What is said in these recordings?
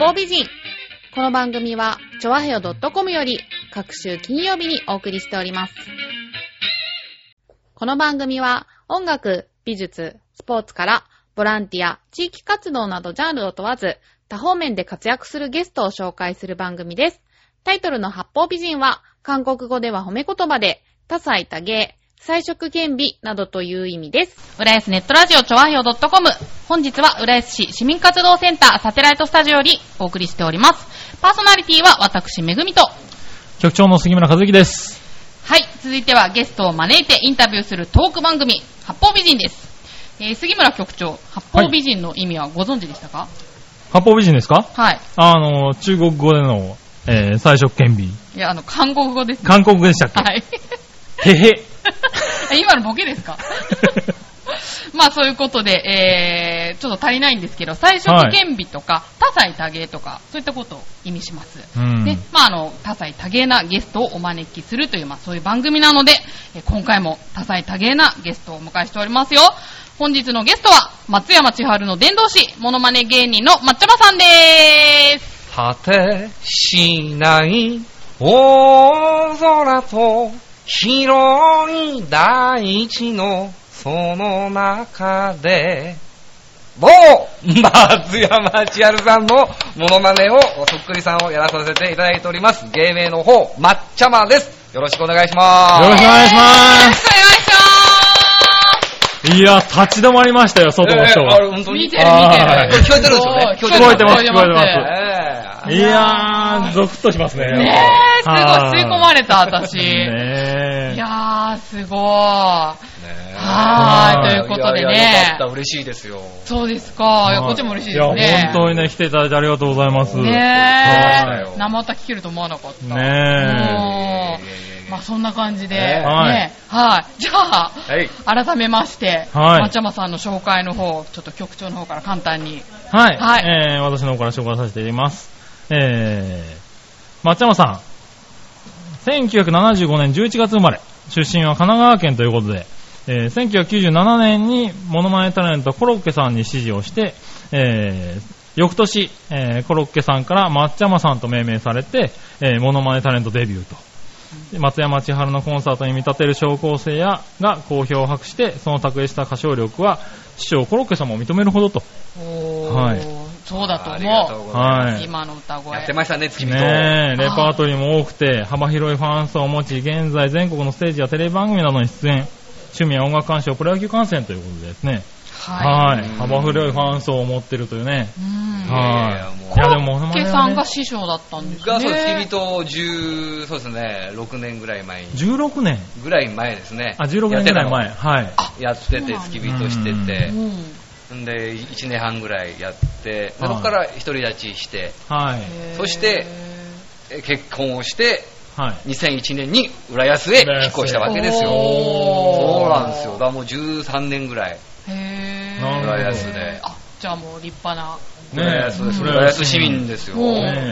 方美人。この番組は、ちょわへよ .com より、各週金曜日にお送りしております。この番組は、音楽、美術、スポーツから、ボランティア、地域活動などジャンルを問わず、多方面で活躍するゲストを紹介する番組です。タイトルの八方美人は、韓国語では褒め言葉で、多彩多芸、彩色兼美などという意味です。浦安ネットラジオちょわひょ .com。本日は浦安市市民活動センターサテライトスタジオよりお送りしております。パーソナリティは私、めぐみと。局長の杉村和之です。はい、続いてはゲストを招いてインタビューするトーク番組、八方美人です。えー、杉村局長、八方美人の意味はご存知でしたか？八方美人ですか？はい。あの、中国語での、えー、彩色兼美。いや、あの、韓国語です、ね。韓国語でしたっけ？はい。へへ。今のボケですか？まあそういうことで、えー、ちょっと足りないんですけど、彩色兼美とか、多彩多芸とか、そういったことを意味します。うんで、まああの、多彩多芸なゲストをお招きするという、まあそういう番組なので、えー今回も多彩多芸なゲストをお迎えしておりますよ。本日のゲストは、松山千春の伝道師、モノマネ芸人の抹茶場さんでーす。果てしない大空と広い大地のその中で、某松山千春さんのモノマネを、そっくりさんをやらさせていただいております。芸名の方、抹茶間です。よろしくお願いします。よろしくお願いしまよろしくお願いしす。いや、立ち止まりましたよ、外の人えーあが。れ本当に？見てる見てる。聞こえてるんですよね聞聞こえてます聞こえて聞こえてますえーいやー、ゾクッとしますね。ねえ、すごい、吸い込まれた、私。ねえ。いやー、すごい。ねえはーいということでねいやった、嬉しいですよ。そうですか。いや、こっちも嬉しいですいや、ね。本当にね、来ていただいてありがとうございます。ねはえ。生歌聞けると思わなかった。ねえいやいやいやいもやうまあそんな感じで。ねねはいはい。じゃあ、はい。改めまして、はい松山さんの紹介の方、ちょっと局長の方から簡単に。はい。はいえー、私の方から紹介させていただきます。えー、松山さん。1975年11月生まれ。出身は神奈川県ということで、えー、1997年にモノマネタレントコロッケさんに指示をして、えー、翌年、えー、コロッケさんから松山さんと命名されて、えー、モノマネタレントデビューと。で松山千春のコンサートに見立てる小構成やが好評を博して、その卓越した歌唱力は、師匠コロッケさんも認めるほどと。はいそうだとありがとう思ございます。はい。う。今の歌声。やってましたね、月見と。ねえ、レパートリーも多くて、幅広いファン層を持ち、現在全国のステージやテレビ番組などに出演、趣味や音楽鑑賞、プロ野球観戦ということでですね、はい。はい、幅広いファン層を持ってるというね、うん。はいいやでもモノマネさんが師匠だったんですね。が、そう、付き人10、そうですね、6年ぐらい前に、16年、ぐらい前ですね。あ、16年ぐらい前、やってはい。やってて、付き人しててう、ん。んで、1年半ぐらいやって、そこから独り立ちして、はい。そしてえ結婚をして、はい。2001年に浦安へ引っ越したわけですよ。おーそうなんですよ。だからもう13年ぐらい、浦安で。あ、じゃあもう立派な。ね浦安です。うん浦安市民ですよ。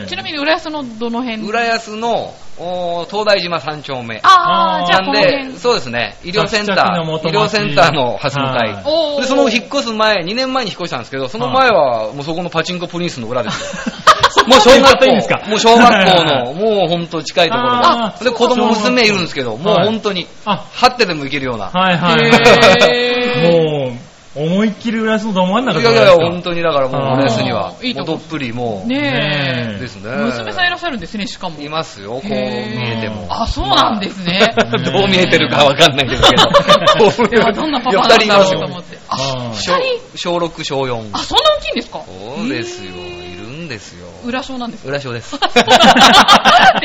ちなみに浦安のどの辺？浦安のお東大島3丁目。あー、じゃあなんこの辺。で、そうですね、医療センター、医療センターの蓮向かい。はいおーで、その引っ越す前、2年前に引っ越したんですけど、その前はもうそこのパチンコプリンスの裏ですよ。もう小学ていいんですか？校、もう小学校の、もうほんと近いところで。で、子供娘いるんですけど、もう本当に、あ、張ってでもいけるような。はいはい。へもう、思いっきり浦安のど真んい中やいやいや、本当当にだからもう、浦安には、いいどっぷりもう、ねねえ。ですね。娘さんいらっしゃるんですね、しかも。いますよ、こう見えても。あ、そうなんですね。どう見えてるかわかんないですけど。いや、どんなパパなんだろうと思って。小小6、小4。あ、そんな大きいんですか？そうですよ、いるんですよ。裏小なんですか？裏小です。って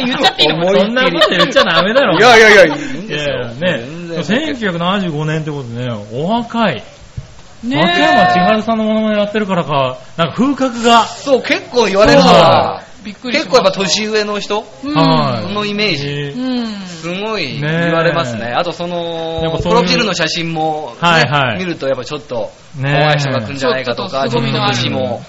言っちゃっていいのそんなこと言っちゃダメだろ。いやいやいや、いいんいですよ。やいやね全、然1975年ってことでね、お若い。ね松山千春さんのものまねやってるからか、なんか風格が、そう、結構言われるのは、びっくりし結構やっぱ年上の人？うんはいのイメージ。えうーん。すごいね言われますね。あとそのプロフィールの写真も、ねはいはい見るとやっぱちょっと、ね怖い人が来るんじゃないかとか、ちょっと年も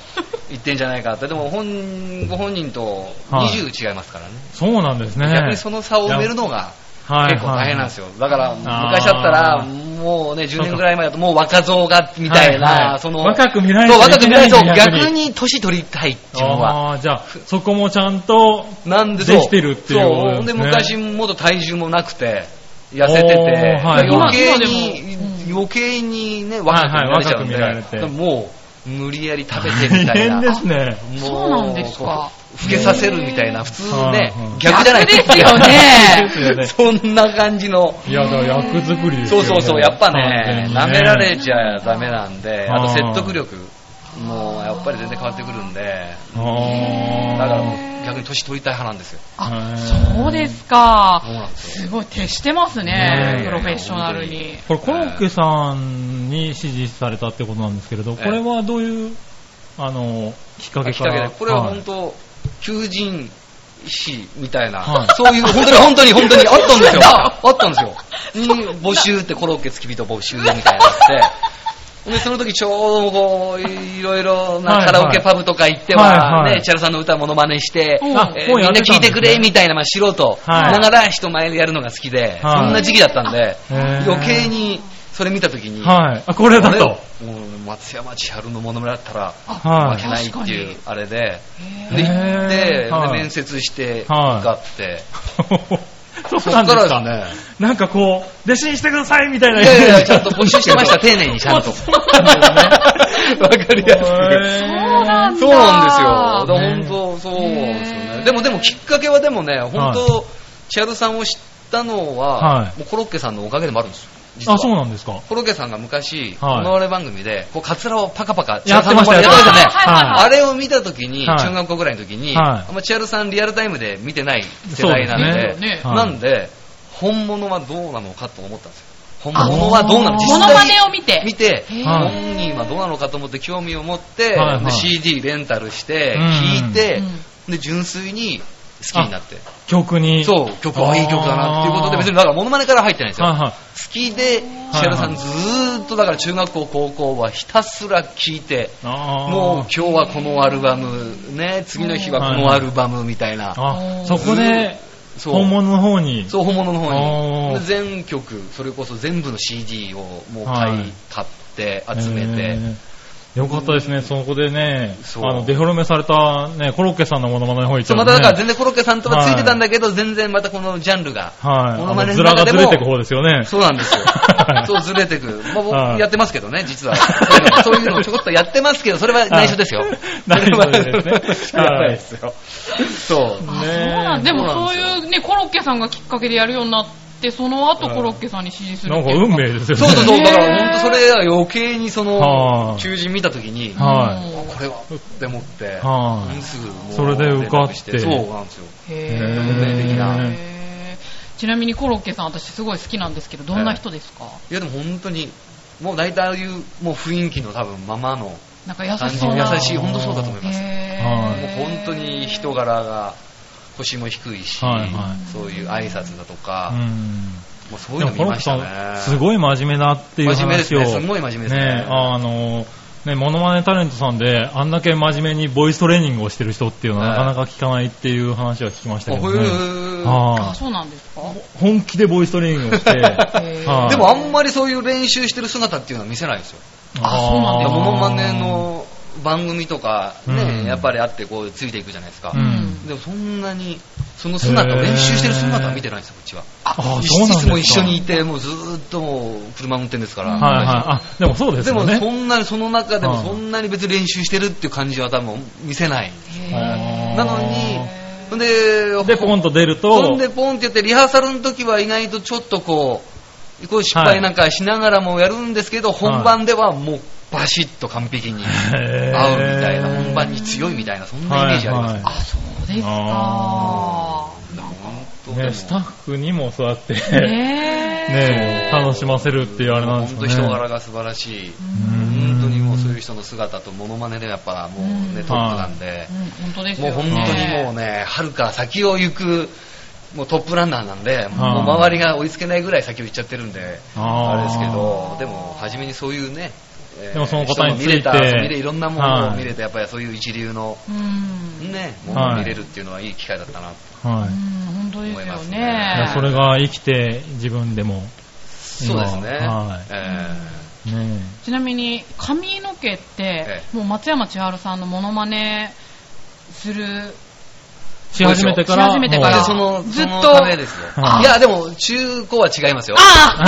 言ってんじゃないかって。でも本、ご本人とはい20違いますからね。そうなんですね。逆にその差を埋めるのが、はい。結構大変なんですよ。だから、ー。昔だったら、もうね、10年ぐらい前だと、もう若造が、みたいな、はいはい。その、若く見られそう、若く見られそう、逆に。年取りたい、自分は。ああ、じゃあ、そこもちゃんと、なんでできてるっていうそう。ですね。ほんで、昔もっと体重もなくて、痩せてて、余計今に、今余計にね、若く見られちゃうんで、はいもう、無理やり食べてみたいな。大 変ですね。もそうなんですかこう老けさせるみたいな、普通ね逆じゃない逆ですよねですよね。そんな感じの。いや、だから役作りですよね。そうそうそう、やっぱね、舐められちゃダメなんで、あと説得力もやっぱり全然変わってくるんで、だからもう逆に年取りたい派なんですよ。あへ、そうですかそう。なんですよ。すごい徹してますねプロフェッショナルに。これ、コロッケさんに指示されたってことなんですけれど、これはどういう、あの、きっかけから？きっかけで、これははい本当、求人誌みたいな、はいそういう、本当に本当に本当にあったんですよ。あったんですよ。に募集ってコロッケ付き人募集みたいなって、で、その時ちょうどこう、いろいろなカラオケパブとか行ってはね、チャラさんの歌モノマネして、みんなもうやってたんですね。聞いてくれみたいな、まあ、素人。はい。ながら人前でやるのが好きで、はい。そんな時期だったんで、余計にそれ見た時に、はい。あ、これだと。松山千春のモノマネだったら、はい。負けないっていうあれで、で、行って、はい。で面接して、はい。受かって、そうなんですか？ね。なんかこう、弟子にしてくださいみたいな。いやいや、ちゃんと募集してました、丁寧にちゃんと。そうなんですねわかりやすく。そうなんだ。そうなんですよ。ね本当、そうですよへね。ーでも、でもきっかけはでもね、本当、千春さんを知ったのは、はいもうコロッケさんのおかげでもあるんですよ。実は。あ、そうなんですか。コロッケさんが昔、はい。この我番組で、こう、カツラをパカパカ、やってましたやってました。ね。はい。あれを見たときに、はい。中学校ぐらいの時に、はい。あんま千春さんリアルタイムで見てない世代なんで、なんで、本物はどうなのかと思ったんですよ。本物はどうなの？あ実モノマ際ネを見て。見て、本人はどうなのかと思って興味を持って、CD レンタルして、うん。聴いて、うん。で、純粋に好きになって。曲に。そう、曲はいい曲だなっていうことで、別にだからモノマネから入ってないんですよ。はいはい。好きで、千春さんずーっとだから中学校、高校はひたすら聴いて、もう今日はこのアルバム、ね、次の日はこのアルバムみたいな。あ、そこで、そう本物の方に。そう、本物の方に。全曲、それこそ全部の CD をもうはい買い、買って、集めて。えーよかったですね、そこでね、あの、デフォルメされたね、コロッケさんのモノマネの方行っちそう、ゃうとねまただから全然コロッケさんとはついてたんだけど、全然またこのジャンルが。はい。モノマネあのズラの中でもがずれてく方ですよね。そうなんですよはい。そう、ずれてく。まあ、僕はいやってますけどね、実は。そういうのをちょこっとやってますけど、それは内緒ですよ。内緒ですねやらないですよ。そう。あそうねなんでもそういうね、コロッケさんがきっかけでやるようになって、その後コロッケさんに指示するなんか運命ですよね。そうそうそう、ねだから本当それが余計にそはい、の求人見たときに、はこれはって思って、はい。すぐもうそれで受かって。連絡そうなんですよ。へ運命的な。ーちなみにコロッケさん、私すごい好きなんですけど、どんな人ですか？いやでも本当に、もう大体ああいうもう雰囲気の多分ままのなんか優感じしそうな。優しい、本当そうだと思います。へはい。もう本当に人柄が腰も低いし、はいはいそういう挨拶だとか、うん。もうそういうの見ましたね。すごい真面目だっていう話を。真面目ですね。すごい真面目ですね。ねあの、ね、モノマネタレントさんで、あんだけ真面目にボイストレーニングをしてる人っていうのははいなかなか聞かないっていう話は聞きましたけどね。ああ、そうなんですか？い本気でボイストレーニングをして、でもあんまりそういう練習してる姿っていうのは見せないですよ。あそうなんですか？モノマネの番組とかね、うんやっぱりあってこうついていくじゃないですか。うんでもそんなに、その姿、へー練習してる姿は見てないんですよ、こっちは。あいですかつも一緒にいて、もうずーっともう車運転ですから。はいはい。あ、でもそうですでも。そんなに、その中でもはいそんなに別に練習してるっていう感じは多分見せない。なのに、ほんで、で、ポンと出るほとん、でポンってやって、リハーサルの時は意外とちょっとこう、こう失敗なんかしながらもやるんですけど、本番ではもうバシッと完璧に合うみたいな、本番に強いみたいな、そんなイメージあります。はいあ、そうですあか。本当ね、スタッフにもそうやって、ね、ね楽しませるっていうあれなんですね。当人柄が素晴らしい。うん。本当にもうそういう人の姿とモノマネでやっぱもうね、うん。トップなんで、うん、本当ですもうよ本当にもうね、はるか先を行く、もうトップランナーなんで、もう周りが追いつけないぐらい先を行っちゃってるんで、あれですけど、でも初めにそういうね、えーでもその方について人も見れた、いろんなものをはい見れて、やっぱりそういう一流のうん。ね、ものを見れるっていうのはいい機会だったなと。はい。うん本当ですよ思いますね。それが生きて自分でも、そうですね。はいえねちなみに髪の毛ってえ、もう松山千春さんのモノマネする、し始めてから、し始めてからその、ずっといいや、でも、中高は違いますよ。あ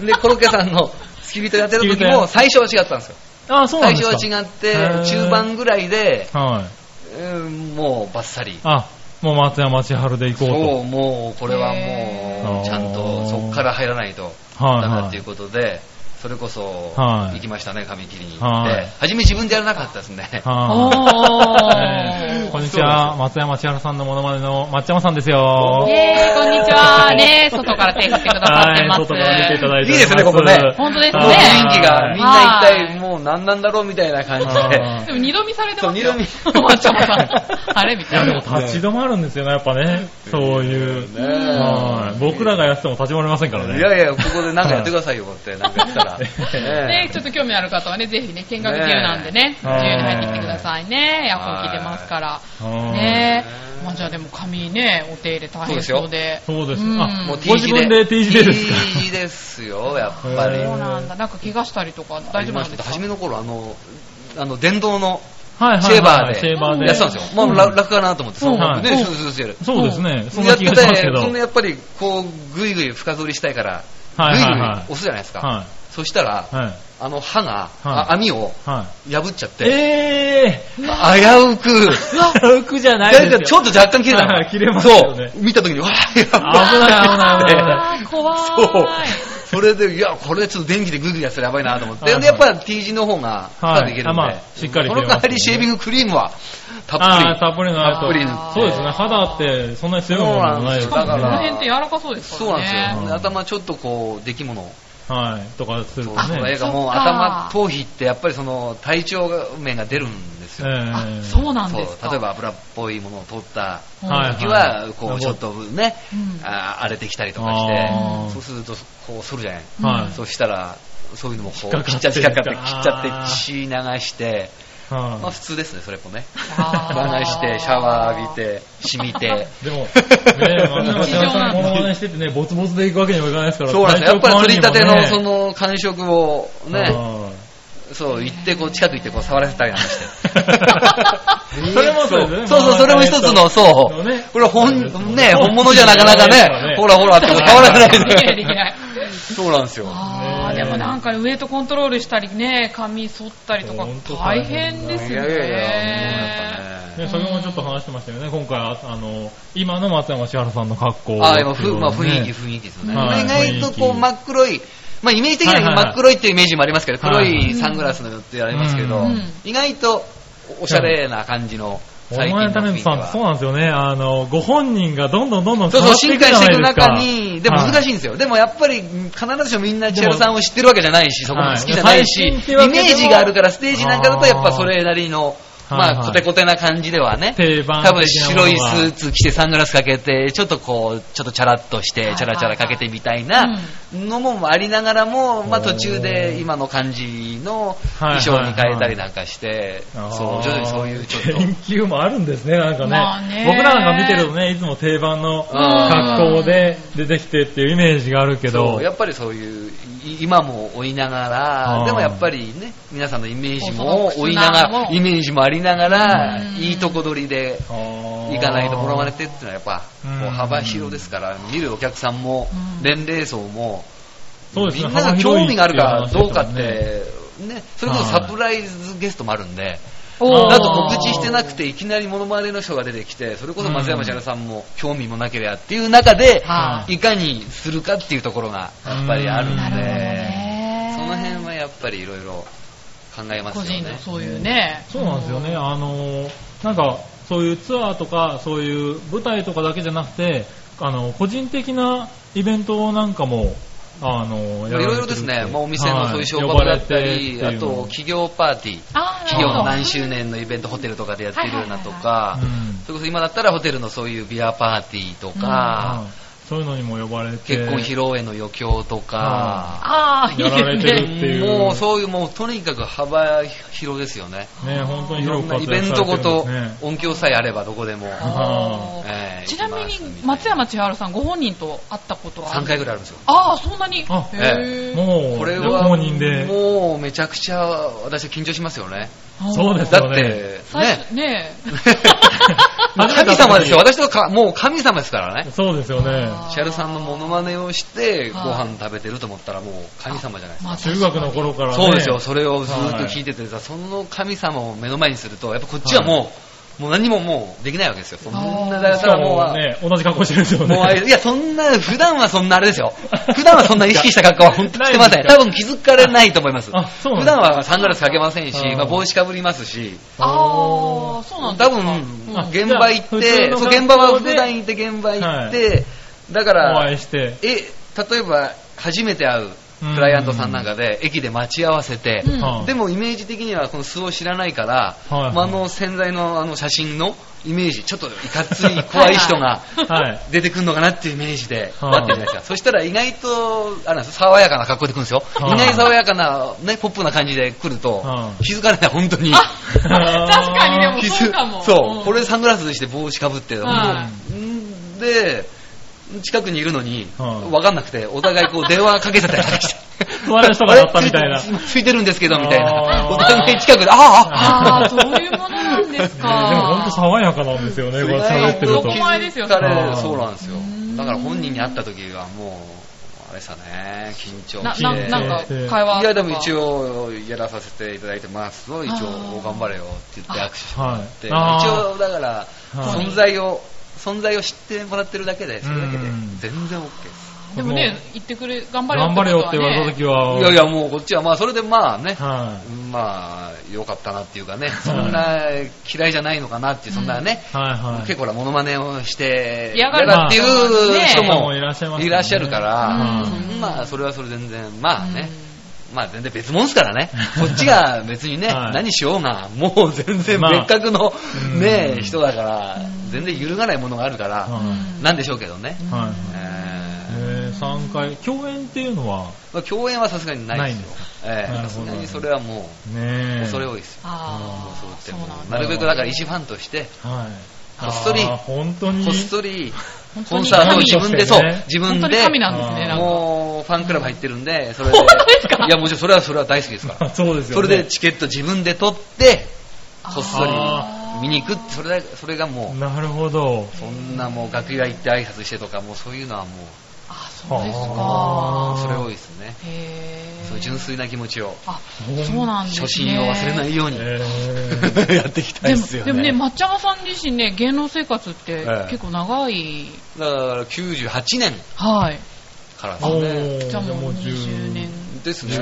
で、で、コロッケさんの付き人やってる時も、最初は違ったんですよ。あ、そうなん最ですか。初は違って中盤ぐらいで、はい。うんもうバッサリ。あ、もう松山千春で行こうと。そう、もう、これはへもう、ちゃんとそこから入らないとはいダメだっていうことで、それこそ、はい行きましたね、髪切りに行っはいて。初め自分でやらなかったですね。はい。こんにちは、松山千春さんのモノマネの松山さんですよイ。ェーイ、こんにちは。ね、外から手振ってくださってます。はい、外から見ていただいて。いいですねここね本当ですね雰囲気が、みんな一はい体もう何なんだろうみたいな感じはで。いでも二度見されてますよ。そう二松山さん。あれみたいな。でも立ち止まるんですよね、やっぱね。そういう。はい僕らがやっても立ち止まりませんからね。いやいや、ここでなんかやってくださいよ、って。なんかやったら。ね、ちょっと興味ある方はね、ぜひね、見学自由なんでね、自ね由に入ってきてくださいね。エアコンてますから。はいねまあじゃあでも髪ね、お手入れ大変そうで。そうです。うんあ、もう T ご自分で T 字でですか？T 字ですよ、やっぱり。そうなんだ。なんか怪我したりとか大丈夫なんですか？初めの頃、あの、あの、電動のはいはいはいシェーバーでシェーバーで。やってたんですよ。まあ、楽楽かなと思って、そのままね、うんスースースーやる。そうですね。そんやってな気がしますけて、ど。そんなやっぱり、こう、ぐいぐい深剃りしたいから、はいぐいぐいはいはい押すじゃないですか。はそしたら、い。はい。あの刃が、あはい網をはい。破っちゃって、え危うく、ー浮くじゃないですよ。ちょっと若干切れたの。はい切れますよねそう。見た時に、わー、や危ない危ない危ない あー、怖い。そう。それで、いや、これちょっと電気でグイグイやったらやばいなと思って。はいはいで、やっぱり T 字の方が深くいけるんで。はいあまあしっかりその代わりシェービングクリームは、たっぷり。たっぷりのあると。たっぷりそうですね。肌ってそんなに強いものじゃないですしかもこだからの辺って柔らかそうですからね。そうなんですよ。頭ちょっとこう、出来物。はい。とかするとそう、ね。映画もう頭、頭皮ってやっぱりその体調面が出るんですよ。えあー、そうなんですか。例えば油っぽいものを取ったはい時は、こはいうちょっとね、うんあー荒れてきたりとかしてそうするとこう反るじゃない。はい。そうしたら、そういうのもこう、切っちゃって、切っちゃって血流して、まあは普通ですね、それもね。流して、シャワー浴びて、染みて。い。でも、ねえ、松山千春さんモノマネしててね、ボツボツで行くわけにもいかないですから。そうなんですよ。やっぱり取り立てのその、の感触をね、はそう、行って、こう、近く行って、こう、触らせたりなんかして。い それもそうですね。そうそう、それも一つの、そう。ねこれ本、ね、本物じゃなかなかね、ほらほらって触らせないで。そうなんですよ。あーでもなんかウエイトコントロールしたりね、髪剃ったりとかほんと大大変変ですよね。いやいやいや、先ほどもちょっと話してましたよね、今回、ああの、今の松山千春さんの格好、ああ、今、ふまあ、雰囲気、ね雰囲気ですよね。はい意外とこう、真っ黒い、まあ、イメージ的には真っ黒いっていうイメージもありますけど、黒はい。いサングラスのってありますけどうん、意外とおしゃれな感じの、オーマイタレントさんそうなんですよね、あの、ご本人がどんどんどんどんそうそう、進化していく中いに、でも難しいんですよ。でもやっぱり、必ずしもみんな千春さんを知ってるわけじゃないし、そこも好きじゃないし、はい。イメージがあるから、ステージなんかだとやっぱそれなりの、はいまあ、はいコテコテな感じではね。定番多分白いスーツ着てサングラスかけて、ちょっとこう、ちょっとチャラッとして、チャラチャラかけてみたいなのもありながらも、まあ途中で今の感じの衣装に変えたりなんかして、そう、徐々にそういうちょっと。研究もあるんですね、なんかね。まあね。僕らなんか見てるとね、いつも定番の格好で出てきてっていうイメージがあるけど、やっぱりそういう、い今も追いながあら、ー。でもやっぱりね、皆さんのイメージも追いながら、もイメージもありながらう、ん。いいとこ取りで行いかないとモノマネってっていうのはやっぱ、うんこう幅広ですから、見るお客さんもうん、年齢層も、そうですねみんなが興味があるかどうかってて、ね、それこそサプライズゲストもあるんで、だと告知してなくていきなりモノマネの人が出てきて、それこそ松山千春さんも興味もなければっていう中で、はい。かにするかっていうところがやっぱりあるんで、ね。その辺はやっぱりいろいろ考えます個よね。人のそういうね。そうなんですよね。あの、なんか、そういうツアーとか、そういう舞台とかだけじゃなくて、あの、個人的なイベントなんかも、あの、いろいろですね、まあ、お店のそういう商売だったり、あと企業パーティー、企業の何周年のイベントホテルとかでやってるようなとか。うん、それこそ今だったらホテルのそういうビアパーティーとか、そういうのにも呼ばれて。結婚披露宴の余興とか、ああ、いいやられてですね。るっていうもうそういう、もうとにかく幅広ですよね。ね、本当にいろ広く活んなイベン躍されてるんトごと。音響さえあればどこでも。ちなみに松山千春さんご本人と会ったことはある？3回ぐらいあるんですよ。ああ、そんなに？あへーもう、これは。もうめちゃくちゃ私は緊張しますよね。そうですだって、よね。ね。最初ね神様ですよ。私とか、もう神様ですからね。そうですよね。シャルさんのモノマネをしてごはい飯食べてると思ったらもう神様じゃないですか。まあ中学の頃からね。そうですよ。それをずっと聞いててさ、その神様を目の前にすると、やっぱこっちはもう、もう何ももうできないわけですよ。そんなだしかからもう、もね、同じ格好してるんですよね。もういや、そんな、普段はそんなあれですよ。普段はそんな意識した格好は本当にしてません。多分気づかれないと思います。あそうなん普段はサングラスかけませんし、まあ、帽子かぶりますし、ああ、そうなんですか？多分、現場行って、そう、現場は普段行って現場行って、だかおら会い、して。え、例えば、初めて会うクライアントさんなんかで、駅で待ち合わせて、うんはいでもイメージ的にはこの素を知らないから、はいまああの潜在のあの写真のイメージ、ちょっといかつい怖い人が はい。出てくるのかなっていうイメージではい待ってるじゃないですか。そしたら意外と、あれなんです爽やかな格好で来るんですよ。はい意外に爽やかな、ね、ポップな感じで来るとは、い気づかれない、本当に。確かにでもそうかも。そう、んこれでサングラスして帽子かぶって、はんで、近くにいるのに、はい分かんなくて、お互いこう電話かけてたりして。隣の人がだったみたいな ついてるんですけど、みたいあな。ーお互い近くで、ああ、あああ、そういうものなんですか。ねでも本当爽やかなんですよね、これ喋ってると。男前ですよそうなんですよん。だから本人に会った時はもう、あれさね、緊張な、して。ななんか会話いやでも一応。応やらさせていただいてますと一応頑張れよって言って握手してもらって、はい一応だからはい存在を存在を知ってもらってるだけでそれだけでうん全然 OK ですでもね、言ってくれ、頑張れよ頑張れよって言われた時は。いやいやもうこっちはまあそれでまあねはまあ良かったなっていうかねそんな嫌いじゃないのかなっていうそんなねい。はいはい。結構ほらモノマネをして嫌がるっていう人もいらっしゃいますよね。いらっしゃるから、うん。まあそれはそれ全然まあね、うん。まあ全然別物ですからね。こっちが別にね、はい。何しようが、もう全然まあ別格のうん。ね、人だから。うん、全然揺るがないものがあるから、はいなんでしょうけどね。はい。ええー、3回。共演っていうのは、ーまあ共演はさすがにないですよ。さすがにそれはもう、ねえ。恐れ多いですよ。あそうってもうそうなんだ。なるべくだから石ファンとして、はい。こっそりあー本当に？こっそり、コンサートを神自分で、そう自分で、本当に神なんですね、なんか。もうファンクラブ入ってるんで、それで、本当ですか？いやもちろんそれはそれは大好きですから。そうですよね。それでチケット自分で取って、こっそりあ見に行くそれだそれがもなるほどう、。そんなもう楽屋行って挨拶してとか、もうそういうのはもう、あ、そうですか。それ多いですね。そういう純粋な気持ちを、あ、そうなんですね。初心を忘れないように、え ーやっていきたいですよね。でもね、抹茶さん自身ね、芸能生活ってええ結構長い。だから98年はい。からですおね。ーじゃあもう10 20年。ですね。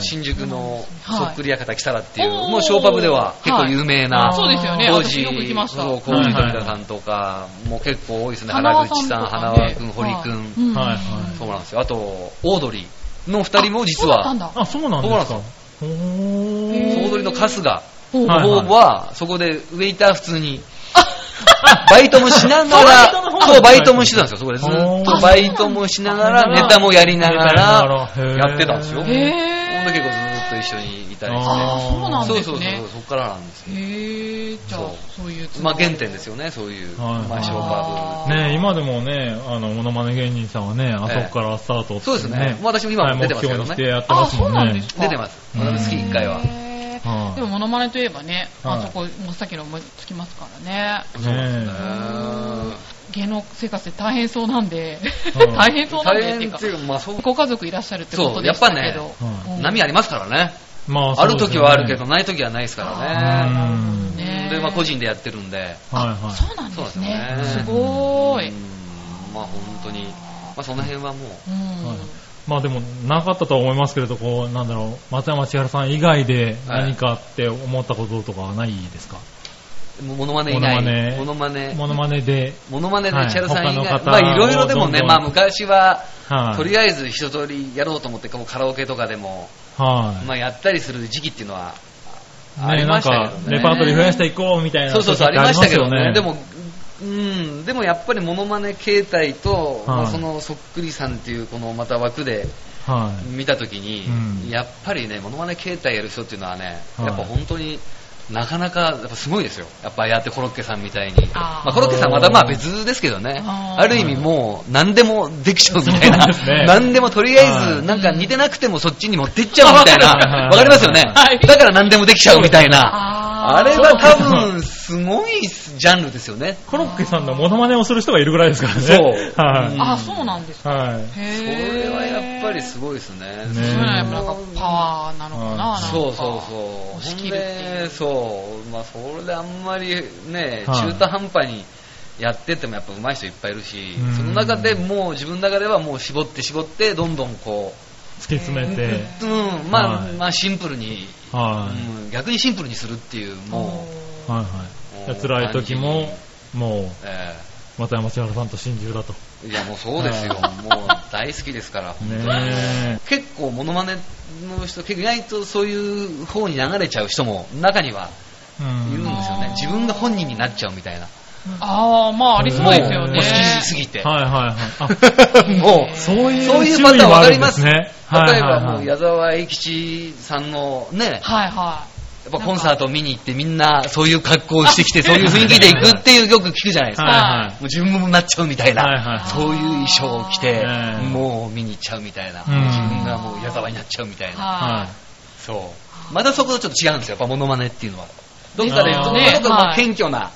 新宿のはいそっくり館キサラっていう、もうショーパブでは結構有名な、はいそうですよね。当時、私よく行きました。そう、コージ富田さんとか、もう結構多いですね。原口さん、花輪くん、堀く。はいそうなんですよ。あと、オードリーの二人も実はそうだったん、だ。あ、そうなんですか。オードリーの春日ほうのはい方は、そこでウェイター普通に、バイトもしながら、そう、バイトもしてたんですよ。そこでずっとバイトもしながら、ネタもやりながら、やってたんですよ。ほん。で結構ずっと一緒にいたりして。そうなんそうですねそうそう、そこからなんですよ。へー、じゃあそう、そういうつまあ。原点ですよね、そういう、はいまあショーパあーね今でもね、あの、モノマネ芸人さんはね、あそこからスタートって、ブ。そうですね。私も今出てますけどね。やってますもんねあそうなんで。すか出てます。月1回は。でも、モノマネといえばね、はいあそこ、真っ先の思いつきますからね。そうですねね。芸能生活で大変そうなんで、うん 大変そうなん大でっていうか変って、いうか、まあそう、ご家族いらっしゃるってことでしたけど。そうやっぱねうん波ありますからね。まあ、ある時はあるけど、ない時はないですからね。ね。ねで、まあ個人でやってるんで。はいはい。そうなんですね。すねすごーい。うんまあ本当に、まあその辺はもう、うんはいまあでも、なかったとは思いますけれど、こう、なんだろう、松山千春さん以外で何かって思ったこととかはないですか？モノマネ以外モノマネモノマネ、で、モノマネではいチャルさん以外、まあいろいろでもね、まあ昔は、はい。とりあえず一通りやろうと思って、カラオケとかでも、はい。まあやったりする時期っていうのは、あね、りましたけど、ね。レパートリー増やしていこうみたいな。そうそうそう、ありましたけどね。でも、うん、でもやっぱりモノマネ形態と、そのそっくりさんっていうこのまた枠ではい。見たときに、うんやっぱりね、モノマネ形態やる人っていうのはね、はいやっぱ本当になかなかやっぱすごいですよ。やっぱやってコロッケさんみたいに。あーまあ、コロッケさんまたまあ別ですけどね。ある意味もう何でもできちゃうみたいな。ね何でもとりあえはいずなんか似てなくてもそっちに持ってっちゃうみたいな。はいわかりますよねはい。だから何でもできちゃうみたいな。ああれは多分すごいジャンルですよね。コロッケさんのモノマネをする人がいるぐらいですからね。そうはい。あ、そうなんですか。はい。そへれはやっぱりすごいですね。ねそういうのはやっぱなんかパワーなのかな。うんなんかそうそうそう。押し切るってそう。まあ、それであんまりね、はい中途半端にやっててもやっぱ上手い人いっぱいいるしうん、その中でもう自分の中ではもう絞って絞って、どんどんこ突き詰めう、て。うん、まあ、はいまあシンプルに、はい。うん逆にシンプルにするっていう、もはいはい。辛い時も、もう、う、えまた山千原さんと心中だと。えいやもうそうですよ。はもう大好きですから、ね結構モノマネの人、結構意外とそういう方に流れちゃう人も中にはいるんん。ですよね。自分が本人になっちゃうみたいな。ああ、まあありそうですよね。もう好きすぎて。はいはいはい。もう、あ、そういうそういうパターンわかりまですすね。はい例えばもう矢沢永吉さんのね、はいはやっぱコンサートを見に行ってみんなそういう格好をしてきて、そういう雰囲気で行くっていうよく聞くじゃないですか。はいはいもう自分もなっちゃうみたいな、はいはいはいそういう衣装を着て、ええもう見に行っちゃうみたいな、うん自分がもう矢沢になっちゃうみたいい。な、ははそう。またそことちょっと違うんですよ、やっぱモノマネっていうのは。どっかで、ですよどこねどこかはい謙虚な、い。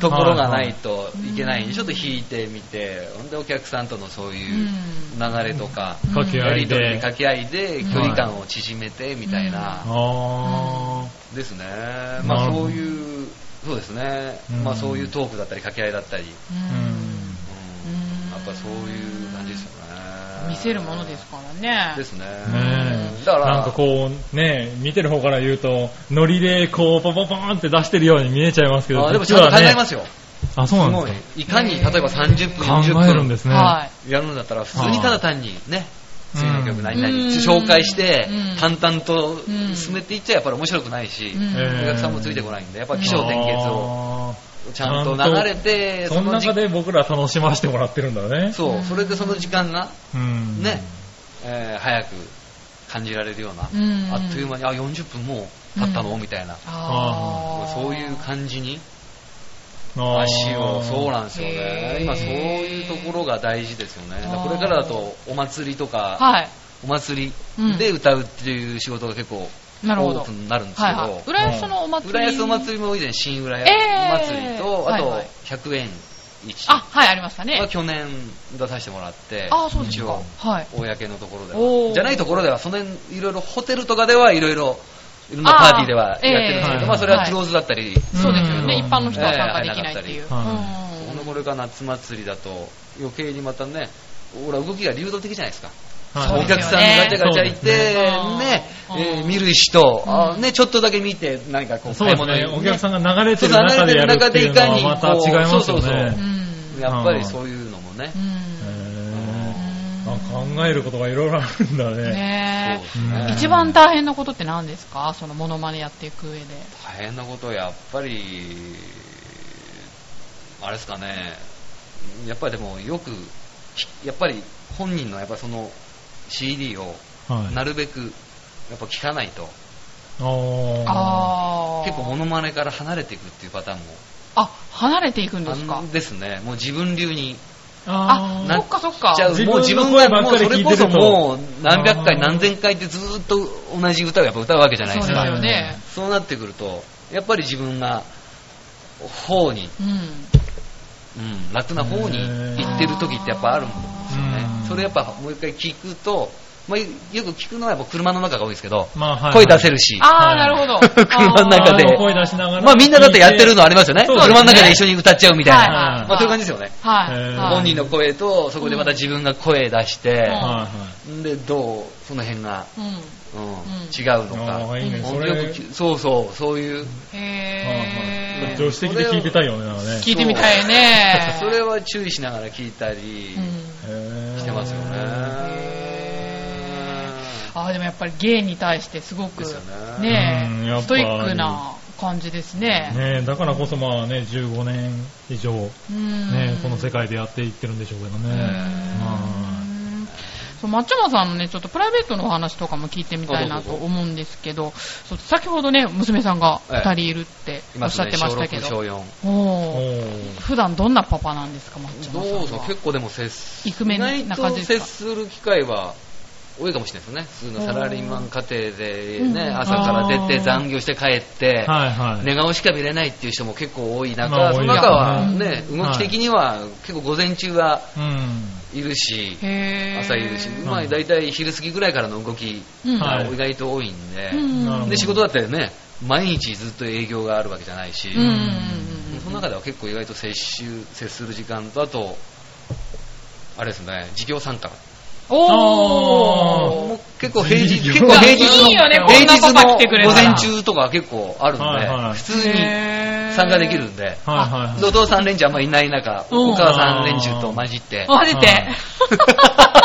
ところがないといけないんで、ちょっと引いてみて、ほんでお客さんとのそういう流れとか、い。掛け合いやり取り。掛け合いで距離感を縮めてみたいな、あですね。んまあそういう、そうですねうん。まあそういうトークだったり掛け合いだったり、やっぱそういう感じですよね。見せるものですからね。ですね。ねだから、なんかこう、ね、見てる方から言うと、ノリでこう、ポポポーンって出してるように見えちゃいますけど、あでもちゃんと考えますよ。よ。あ、そうなんです。いかに、例えば30分、40か。考えるんですね。はい。やるんだったら、普通にただ単にね、次の曲何々うん紹介してうん、淡々とうん進めていっちゃやっぱり面白くないし、お客さんもついてこないんで、やっぱ気象転結をあちゃんと流れて、ーその時中で僕ら楽しませてもらってるんだね。そう、それでその時間が、うん。ね、えー早く感じられるような、うん。あっという間に、あ、40分もう経ったの、うん。みたいな、そういう感じに足を、そうなんですよね。今そういうところが大事ですよね。これからだとお祭りとか、はい。お祭りで歌うっていう仕事が結構なるほど。なるんですけど、はいはい。浦安のお祭り。浦安お祭りも以前新浦安えー祭りと、あとはいはい100円市あ、はい、ありましたはね。去年出させてもらって、あ、そうですか。はい。公のところでは。じゃないところでは、その辺いろいろホテルとかではいろいろ、いろんなパーティーではやってるんですけど、あーまあそれははいクローズだったり、そうですよね。うん一般の人は参加できないっていう。このこれが夏祭りだと余計にまたね、ほら動きが流動的じゃないですか。はいお客さんガチャガチャいて、ねえー見る人、あうんね、ちょっとだけ見て、何かこう、そうですね。お客さんが流れてる中でやるっていうのはまた違いますよそうそうそうね。うん。やっぱりそういうのもねう、ん。へーあ考えることがいろいろあるんだね。ね一番大変なことって何ですか？そのモノマネやっていく上で。大変なことはやっぱり、あれですかね、やっぱりでもよく、ひやっぱり本人のやっぱその CD をはい。なるべくやっぱ聞かないと、おーああ。結構モノマネから離れていくっていうパターンもあ、離れていくんですか？ですね、もう自分流にあ、ーそっかそっか。しちゃもう自分がもうそれこそもう何百回何千回ってずーっと同じ歌をやっぱ歌うわけじゃないそうでか。ですすよね。そうなってくると、やっぱり自分が方に、うん。うん、楽な方に行ってる時ってやっぱあるんですよねうん。それやっぱもう一回聞くと、まあ、よく聞くのはやっぱ車の中が多いですけど、まあはいはい声出せるし、ああ、なるほど。車の中で声出しながら。まあみんなだってやってるのありますよね。ね車の中で一緒に歌っちゃうみたいな。はいはいまあそういう感じですよね。はい。本人の声と、そこでまた自分が声出して、はいはい。で、どう、その辺が、うん。うんん違うのか。いいねそそうそう、そういう、へ助手席で聞いてたいよね、なんかねー。聞いてみたいね。それは注意しながら聞いたりしてますよね。ああ、でもやっぱり芸に対してすごくねねストイックな感じですね。ねだからこそまあね、15年以上、うんね、この世界でやっていってるんでしょうけどね。そう松山さんのね、ちょっとプライベートのお話とかも聞いてみたいなと思うんですけど、そう先ほどね、娘さんが2人いるっておっしゃってましたけど、小6小4。あおおー。ー普段どんなパパなんですか、松山さんは？どうぞ、結構でも接す、イクメンな感じですか？接する機会は多いかもしれないですね。普通のサラリーマン家庭でうん。ね、朝から出て残業して帰って、はいはい。寝顔しか見れないっていう人も結構多い中、まあその中は多いね、動き的には結構午前中はうん。いるし、朝いるし、ん。まあ大体昼過ぎぐらいからの動きうん。がはい。意外と多いんで、で、仕事だってね、毎日ずっと営業があるわけじゃないし、その中では結構意外と接し接する時間と、あと、あれですね、事業参加。おもーう結構平日、いい結構平日の、いいよね平日の来てくれたら午前中とかは結構あるんで、はいはい普通に参加できるんで、お父さん連中あんまいない中、うんお母さん連中と混じって、マジで。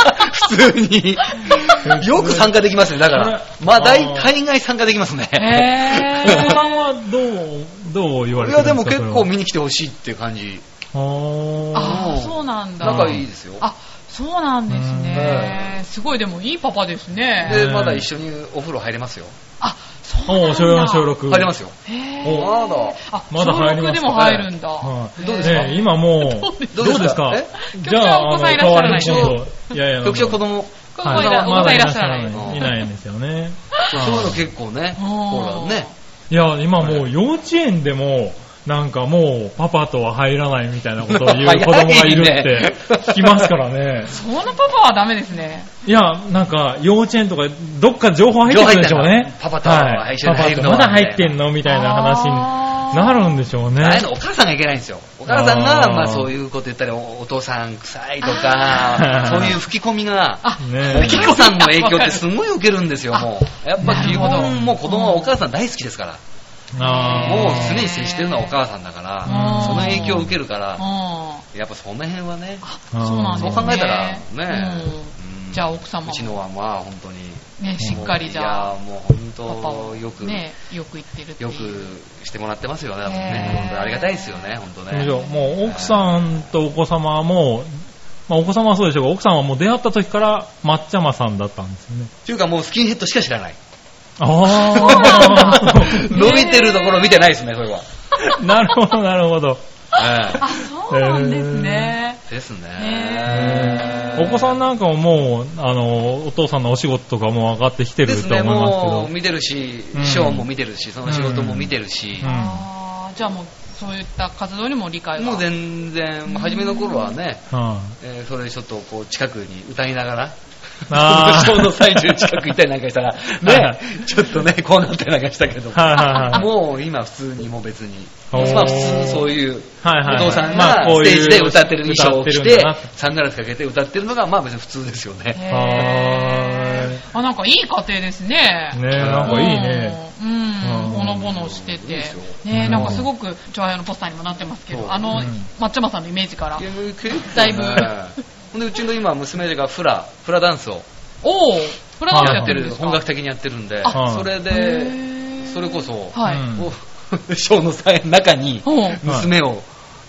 普通に、よく参加できますね。だから、まあ大大概参加できますね。へお子さー。んはどう、どう言われいや、てるんですかでも結構見に来てほしいっていう感じ。あーそうなんだ。仲いいですよ。あ、そうなんですね。すごい、でもいいパパですね。で、まだ一緒にお風呂入れますよ。あ、そうおなんだ。ー小4小6。入れますよ。へおー。まだ。あ、まだ入りますか？小六でも入るんだ。はいどうですか？ね今もう、どどうですか？え？じゃあ、局長お子さんいらっしゃらない代わりに今度いやいや、局長子供、子供いらはいお子さんいらっしゃらない。まだいらっしゃらないいないんですよね。そういうの結構ね、うんほらね。いや、今もう幼稚園でも、なんかもう、パパとは入らないみたいなことを言う 子供がいるって聞きますからね。そのパパはダメですね。いや、なんか、幼稚園とか、どっか情報入ってくるんでしょうね。パパとはい一緒に入るのはパパとまだ入ってんのみたいな話になるんでしょうね。ああいうのお母さんがいけないんですよ。お母さんあが、ーまあそういうこと言ったり、おお父さん臭いとあか、ーそういう吹き込みが、あ、ねお母さんの影響ってすごい受けるんですよ、もう。やっぱ基本、もう子供はお母さん大好きですから。もう常に接してるのはお母さんだからうん、その影響を受けるから、うやっぱその辺はね、ん。そう考えたらねうんじゃあ奥様もうちのはまあ本当に。ね、しっかりじゃあ、いやもう本パパを当よく、ね、よく言ってる。よくしてもらってますよね、本当にありがたいですよね、本当ね。もう奥さんとお子様はもう、まあ、お子様はそうでしょうが、奥さんはもう出会った時から抹茶まさんだったんですよね。っていうかもうスキンヘッドしか知らない。あ 伸びてるところ見てないですね、それは。あ、なるほど、なるほど。えあ、そうなんですね。えですねへ。お子さんなんかももう、あの、お父さんのお仕事とかも上がってきてると思いますけど。もう見てるしうん、ショーも見てるし、その仕事も見てるしうん、あーじゃあもう、そういった活動にも理解が。もう全然、初めの頃はね、はえーそれちょっとこう近くに歌いながら、あの最中近く行ったりなんかしたら、はいね、ちょっとね、こうなったりなんかしたけど。もう今普通にもう別に、まあ普通そういう、お父さんまあがステージで歌ってる衣装を着てサングラスかけて歌ってるのが、まあ別に普通ですよね。あ、なんかいい家庭ですね。ねえ、なんかいいね。うん。ほのぼのしてて。ねえ、なんかすごく、チョアヤのポスターにもなってますけど、あのうん、抹茶まさんのイメージから。だいぶほんで、うちの今、娘がフラ、フラダンスを。おーフラダンスややっててる本格的にやってるんで、あそれへで、ー。それこそ、はい。ショーのさ中にうん娘を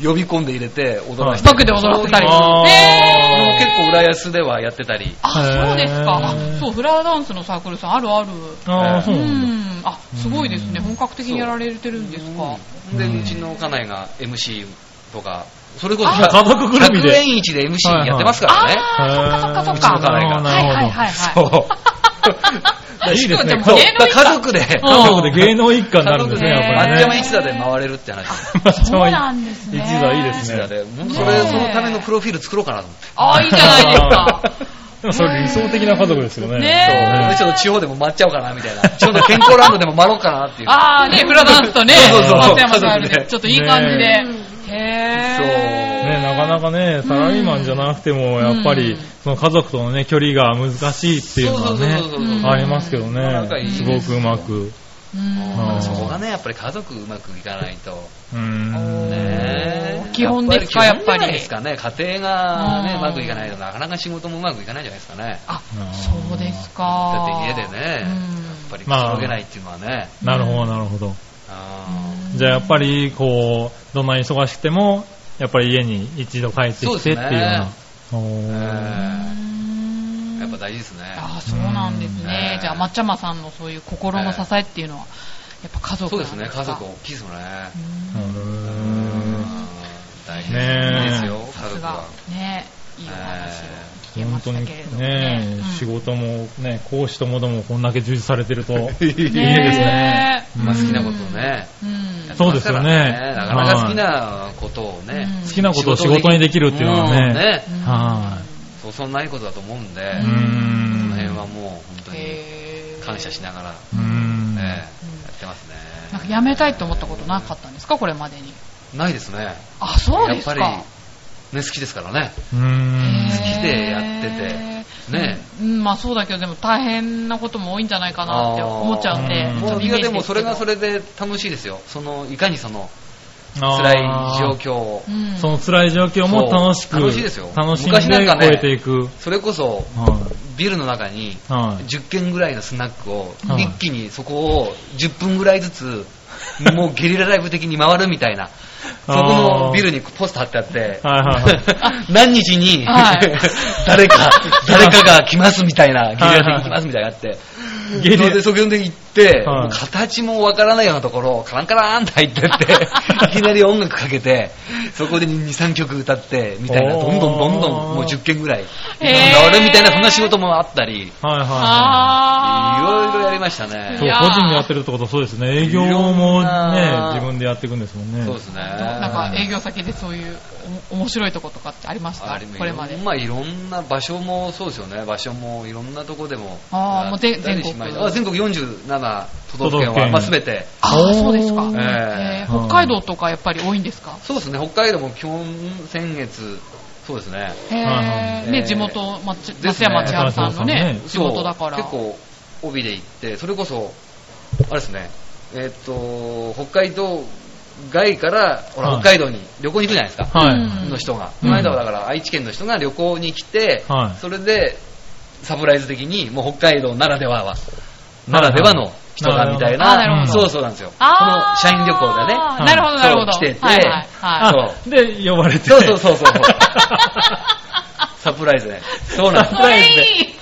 呼び込んで入れて踊らせて、バックで踊らせたり。あーへー。でも結構浦安ではやってたり、あ、そうですか。あそう、フラダンスのサークルさんあるある。あうん。あ、すごいですね。本格的にやられてるんですか？で、うん。うちの家内が MC とか、それこそあ家族ぐるみで100円市で MC やってますからね。あー、そっかそっかそっうちの家か。内が。はいはいはいはい。そう。いいですね。家家族で、うん家族で芸能一家になるんですね、やっぱりね。抹茶ま一座で回れるって話。そうなんですね。一座いいですね一座で。もうそれ、ねそのためのプロフィール作ろうかなと思って。あー、いいじゃないですか。でもそれ理想的な家族ですよね。ねちょっと地方でも回っちゃおうかなみたいな。ちょっと健康ランドでも回ろうかなっていう。あー、ね、フラダンスとね、そうそうそう松山さんちょっといい感じで。そうー。ね、なかなかね、サラリーマンじゃなくても、やっぱりうん、その家族とのね、距離が難しいっていうのはね、うんありますけどね、すごくうまく。そこがね、やっぱり家族うまくいかないと。うーん。ね基本ですかやっぱりですかね。家庭がね、うまくいかないとなかなか仕事もうまくいかないじゃないですかね。あ、そうですか。だって家でね、やっぱりくつろげないっていうのはね。なるほど、なるほど。じゃあやっぱり、こう、どんなに忙しくても、やっぱり家に一度帰ってきてっていうような。おーーえーやっぱ大事ですね。ああ、そうなんですうん。ね。じゃあ、まっちゃまさんのそういう心の支えっていうのは、やっぱ家族そうですね、家族大きいですもんね。うーん。大事ですよ、さすが家族は。、ね、いいお話を聞けま本当にしたけれどもね。仕事もね、講師ともどもこんだけ充実されてると、いいですね。ね。まあ好きなことをね。うん。そうですよねなかなか好きなことをね。うん好きなことを仕事にできるっていうのはね、ねうんはそうそうないことだと思うんで、そのん。辺はもう本当に感謝しながら、うんねやってますね。なんか辞めたいと思ったことなかったんですかこれまでに。ないですね。あ、そうですか。やっぱり、ね、好きですからね。うん。好きでやってててねうん、まあそうだけど、でも大変なことも多いんじゃないかなって思っちゃうんで、ういやでもそれがそれ。れで楽しいですよ。その、いかにその、辛い状況をう。んその辛い状況も楽しく、楽しいですよ楽しんで昔なんかね超えていく。それこそ、はビルの中に、い。はい。10軒ぐらいのスナックを、はい一気にそこを10分ぐらいずつ、もうゲリラライブ的に回るみたいな、そこのビルにポスター貼ってあって、はいはいはい。何日に、はい。誰か、誰かが来ますみたいな、ゲリラ的に来ますみたいなのがあって、ゲリラ。でそこで行って、形もわからないようなところをカランカラーンって入ってって、いきなり音楽かけて、そこで2、3曲歌って、みたいな、どんどんどんどんもう10件ぐらい、へー回るみたいな、そんな仕事もあったり、はいはいはあーいろいろやりましたい。ねそう、個人でやってるってことはそうですね。営業もね、自分でやっていくんですもんね。そうですね。なんか営業先でそういうお面白いとことかってありました？これまで。まあいろんな場所もそうですよね。場所もいろんなとこでも。あーもう全国あ全国47都道府県は、都道府県まあ全て。ああ、そうですか。えーはい北海道とかやっぱり多いんですか？そうですね。北海道も基本先月、そうですね。へはいはいーね、地元、松山千春さんのね、地元だから。結構帯で行って、それこそ、あれですね。えーっと、北海道外から、ほら、はい北海道に旅行に行くじゃないですか。はい。うんの人が。うんこの間はだから愛知県の人が旅行に来て、はいそれでサプライズ的にもう北海道ならではは、ならではの人だみたいあなるほな、どそうそうなんですよ。この社員旅行でね。なるほど、なるほど。来ててはいはいはい。あ、で、呼ばれて。そうそうそうそう。サプライズね。そうなんです。かっこいい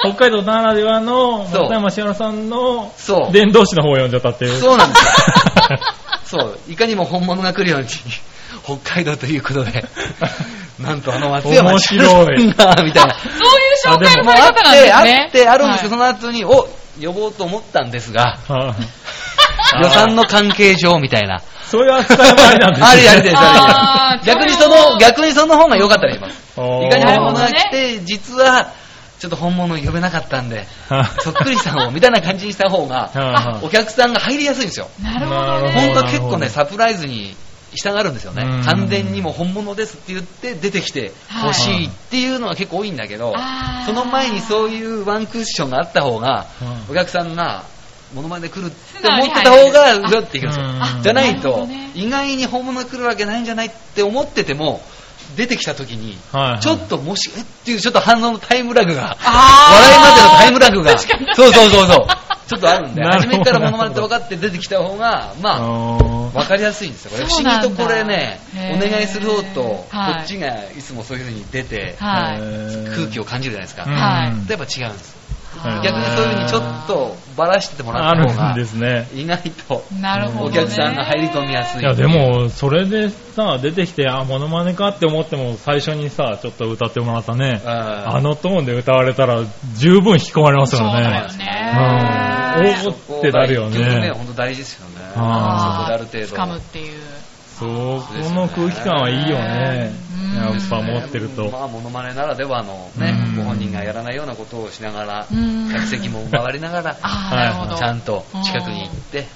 北海道ならではの、そう松山し原さんのそう。伝道師の方を呼んじゃったっていう。そうなんですよ。そう。いかにも本物が来るように、北海道ということで、なんとあの松山面白い千春さんがみたいな。そういう紹介の方なんでて、あすね。って、あるんですよ。はいその後に、お、呼ぼうと思ったんですが、はい 予算の関係上みたいな。そういう扱いもありなんですね。ありありです、あり。逆にその、逆にその方が良かったりします。いかにも本物が来て、実は、ちょっと本物を呼べなかったんで、はそっくりさんをみたいな感じにした方が、お客さんが入りやすいんですよ。なるほど。本当は結構ね、サプライズに従うんですよね。うん。完全にもう本物ですって言って出てきて欲しいっていうのは結構多いんだけど、あー。その前にそういうワンクッションがあった方が、うん。お客さんが、モノマネ来るって思ってた方が、うわっていくんですよ。うん。じゃないと意外に本物が来るわけないんじゃないって思ってても、出てきた時に、ちょっともし、えっていうちょっと反応のタイムラグが、笑いまでのタイムラグが、そうそうそうそう、ちょっとあるんで、初めからモノマネって分かって出てきた方が、まあ、おー。わかりやすいんですよ。これ不思議とこれね、お願いする方と、こはい。っちがいつもそういう風に出て、はい。空気を感じるじゃないですか。やっぱ違うんです。うん逆にそういう風にちょっとばらしててもらった方がん、ですね。意外と。お客さんが入り込みやすい。いや、で、も、それでさ、出てきて、あ、モノマネかって思っても、最初にさ、ちょっと歌ってもらったね。ああのトーンで歌われたら、十分引き込まれますよそうだよね。ね。うんおーってなるよねね、本当大事ですよね。そあこである程度。掴むっていう。そこの空気感はいいよね。うんやっぱ持ってると。まあ、モノマネならではのねうん、ご本人がやらないようなことをしながら、うん客席も回りながら。ちゃんと近くに行って、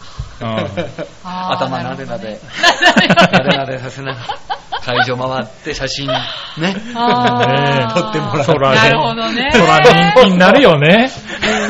頭なでなで、ななでなでさせながら、会場回って写真ね、撮ってもらうそらなるほどね。そら人気になるよね。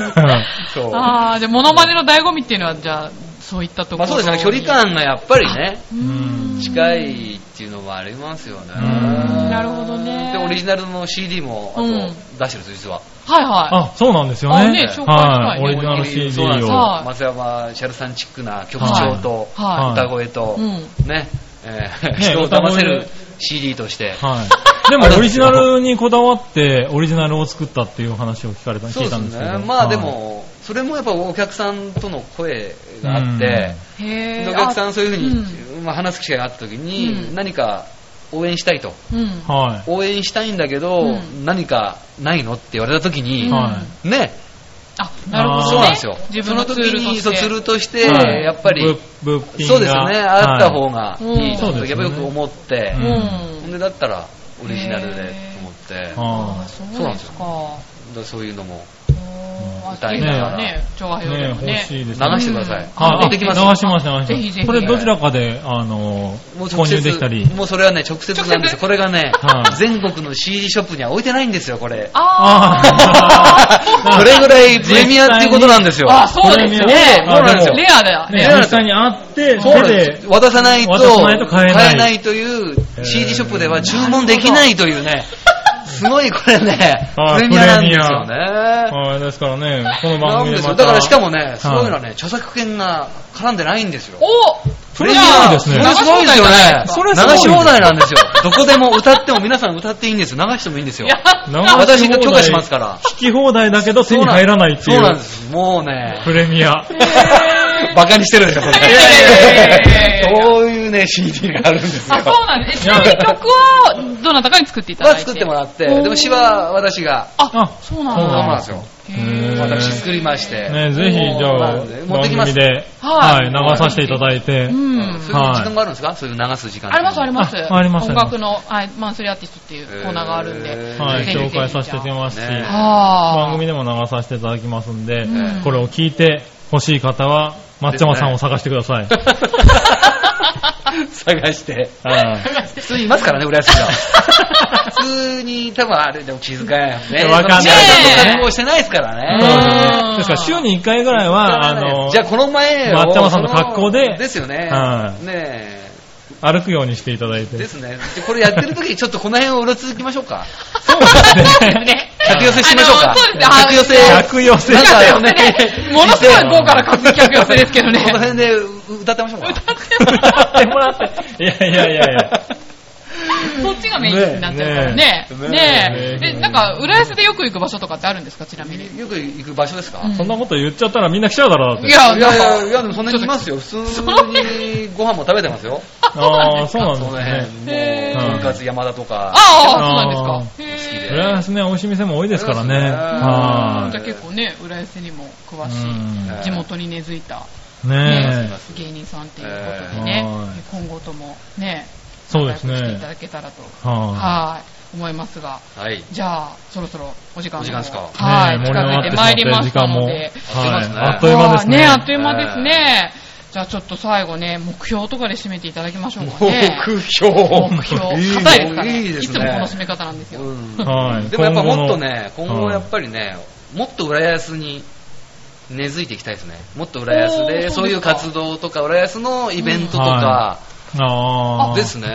そう。ああ、じゃあ、モノマネの醍醐味っていうのは、じゃあ、そういったところまあそうですね、距離感がやっぱりね、うん近いっていうのもありますよね。うんなるほどね。で、オリジナルの CD も、あとうん、出してるんです、実は。はいはあ、そうなんですよあね。ね紹介したいねはい。オリジナル CD そうなんですよを。はい松山シャルさんチックな曲調と、歌声と。ね、え人を騙せる CD として。はい。でも、オリジナルにこだわって、オリジナルを作ったっていう話を聞かれた、そうで聞いたんですすけど。ね。まあではい、も、それもやっぱお客さんとの声があって、お客さんそういうふうに、うまあ、話す機会があった時に、うん。何か応援したいと。うん。は応援したいんだけど、うん。何かないのって言われた時い。に、はね、あ、なるほどそうなんですよ。自分のツールとして。ルとしい。て、はい。やっぱり、そうですよね、あった方が。がい。いと、うん。やっぱよく思って、ううん。ん。ほんでだったらオリジナルでと思って、そうなんですすでか。らそういうのも。あ歌いながらだね、調和ねえ、表でもね。欲しいです流してください。はい、流します、流します。ぜひぜひこれどちらかで、あの、購入できたり。もうそれはね、直接なんですよ。これがねはい、全国の CD ショップには置いてないんですよ、これ。ああ それぐらい プレミアっていうことなんですよ。あ、あ、そうですプレミね。アそうなんですよレアだよね、ね。実際にあって、そうで。渡さないと、買えないという CD ショップでは注文できないというね、すごいこれね、あプレミアなんですよね。はい、ですからね、この番なんですよ。組でまた。だからしかもね、すごいのはね、著作権が絡んでないんですよ。おそれすごいですねそれすごいですよね。それ流し放題なんですよ。どこでも歌っても皆さん歌っていいんですよ。流してもいいんですよ。や流し私が許可しますから。聞き放題だけど手に入らないっていう。そうなんです。もうね、プレミア。バカにしてるでしょ、これ。そういうね、CD があるんですよ。あ、そうなんです。ちなみに曲は、どなたかに作っていただいて。は作ってもらって、でも詩は私が、ああ、そうなんそうだ。なんですよ。私作りまして。ね、ぜひ、じゃあ、持ってきます番組で、ははいい、流させていただいてう、ん。そういう時間があるんですか？そういう流す時間。ありますあります。ああります音楽の、はい、マンスリーアーティストっていうコーナーがあるんで。はい、紹介させていただきますし、番組でも流させていただきますんでうん、これを聞いて欲しい方は、抹茶間さんを探してください。探して。はい普通いますからね、浦安が。普通に、多分あれでも気づかないよね。わかんない格好してないですからそうね。ですね。ですから、週に1回ぐらいは、あの、じゃあこの前を抹茶間さんの格好でですよね。はいねえ。歩くようにしていただいて。ですね。でこれやってる時にちょっとこの辺をうろつきましょうか。そうですね。ね。客寄せしましょうか。そうですね客寄せ。客寄せ。なんかよね。ものすごい豪華な客客寄せですけどね。この辺で歌ってましょうか。歌ってもらって。いやいやいやいや。そっちがメインになっちゃうからね。ねえねねえ。ええ、なんか、浦安でよく行く場所とかってあるんですか？ちなみに。よく行く場所ですか？うんそんなこと言っちゃったらみんな来ちゃうだろうだって。いや、いやいや、いやでもそんなにいますよ。普通にご飯も食べてますよ。ああ、そうなんですね。とんかつ山田とか。ああ、そうなんですか。浦安ね、美味しい店も多いですからね。はじゃあ結構ね、浦安にも詳しうんい、地元に根付いた、い。ね。芸人さんっていうことでね今後ともね、そうです仲良くしていたね。だけたらと、ははい、思いますが、はい。じゃあ、そろそろお時間の方お時間ですか？はい、ねえ近づいてまいりましたので。あっという間ですね。ね、あっという間ですね。じゃあちょっと最後ね、目標とかで締めていただきましょうかね。目標。目標。硬いですからね。いいですねいつもこの締め方なんですよ。うんはいでもやっぱもっとね、今後はいやっぱりね、もっと浦安に根付いていきたいですね。もっと浦安で、そういう活動とか、浦安のイベントとか、ああ。ですね。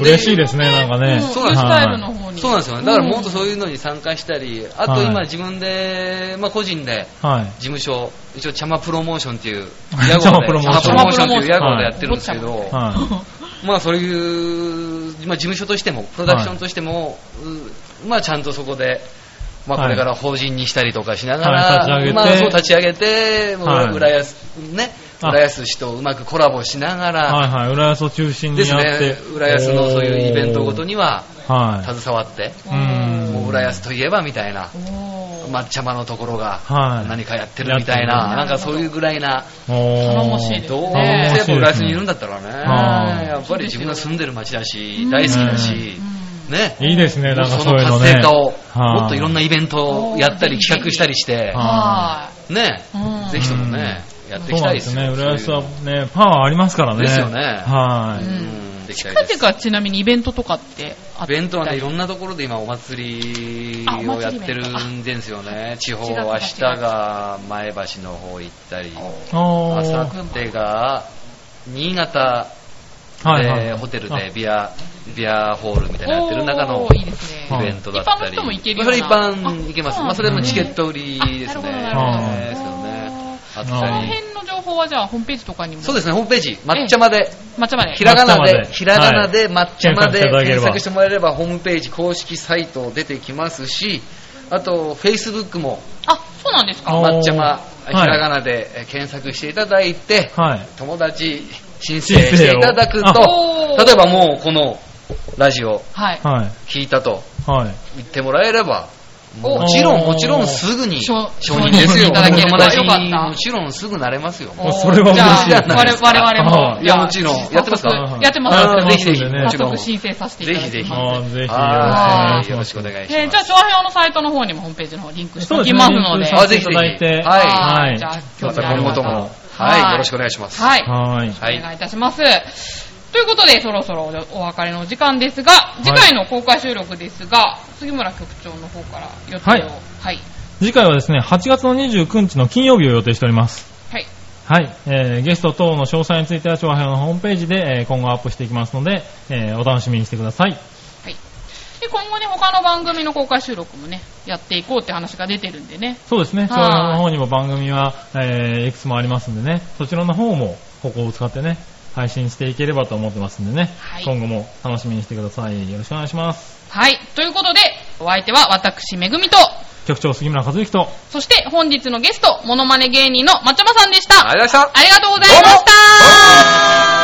嬉しいですね、なんかね。うんそうなんですスタイルの方に。そうなんですよ。ね。だからもっとそういうのに参加したり、あとはい。今自分で、まあ個人で、はい。事務所、一応、チャマプロモーションっていう、チャマプロモーション。チャマプロモーションっていう屋号でやってるんですけど、はまあそういう、まあ事務所としても、プロダクションとしても、うまあちゃんとそこで、まあこれから法人にしたりとかしながら、はい。立ち上げて。まあそう立ち上げて、もうはい浦安、ね、あ浦安市とうまくコラボしながい。ら、はいはい。浦安を中心にですやって。ね、浦安のそういうイベントごとにははい。携わって、うん。もう浦安といえばみたいな、抹茶間のところがはい。何かやってるみたいな、な。んかそういうぐらいな、頼もしいですどうねせやっぱ浦安にいるんだったらはいね、やっぱり自分が住んでる街だしう、ん大好きだし。う、ん。ね、いいですね、なんかそのね。の活性化を、はい。もっといろんなイベントをやったり企画したりして、はね。ぜひともね、やっていそうきたいですね。浦安はね、パワーありますからね。ですよねはい。いううんうん、できたいです。近々ちなみにイベントとかってあったり？イベントはね、いろんなところで今お祭りをやってるんですよね。地方、7明月日が前橋の方行ったり、おあさー。ってが新潟はいはいでホテルでビア、ビアホールみたいなのやってる中のおーいいですね。イベントだったり。一般の人も行けるようなそれ一般行けます。あまあそれもチケットト売りですね。あっその。辺の情報はじゃあホームページとかにも。そうですね、ホームページ、抹茶まで、抹茶まで。ひらがなで、ひらがなで抹茶まで検索してもらえれば、ホームページ公式サイト出てきますし、あと、フェイスブックもあ、そうなんですか。抹茶ま、はいひらがなでえ検索していただいて、はい。友達申請していただくと例えばもうこのラジオ。聞いたとはい。言ってもらえれば、おもちろん、もちろんすぐに承承認ですよ。承認いただけよかったにもちろんすぐなれますよ。おそれは嬉しいじゃあ、我々我々も。はいいやもちろんやってますか？やってます。ぜひぜひ、もちろん。早速申請させていただきます。ぜひぜひよろしくおはい願いしますよろしくお願いします。えーじゃあ、調和表のサイトの方にもホームページの方リンクしておき。ますので。リンクさせていただいて。はいはいじゃあ、また今後とも、ははいい、よろしくお願いします。はいお願いいたします。ということで、そろそろお別れの時間ですが、次回の公開収録ですが、杉村局長の方から予定を。はいはい。次回はですね、8月の29日の金曜日を予定しております。はい。はい。えー、ゲスト等の詳細については、調和表のホームページで、えー今後アップしていきますので、えーお楽しみにしてください。はい。で、今後ね、他の番組の公開収録もね、やっていこうって話が出てるんでね。そうですね、はい調和表の方にも番組は、えーいくつもありますんでね、そちらの方も、ここを使ってね、配信していければと思ってますんでね、はい今後も楽しみにしてください。よろしくお願いします。はい。ということで、お相手は私、めぐみと、局長杉村和之と、そして本日のゲスト、モノマネ芸人のまちゃまさんでした。ありがとうございました。ありがとうございました。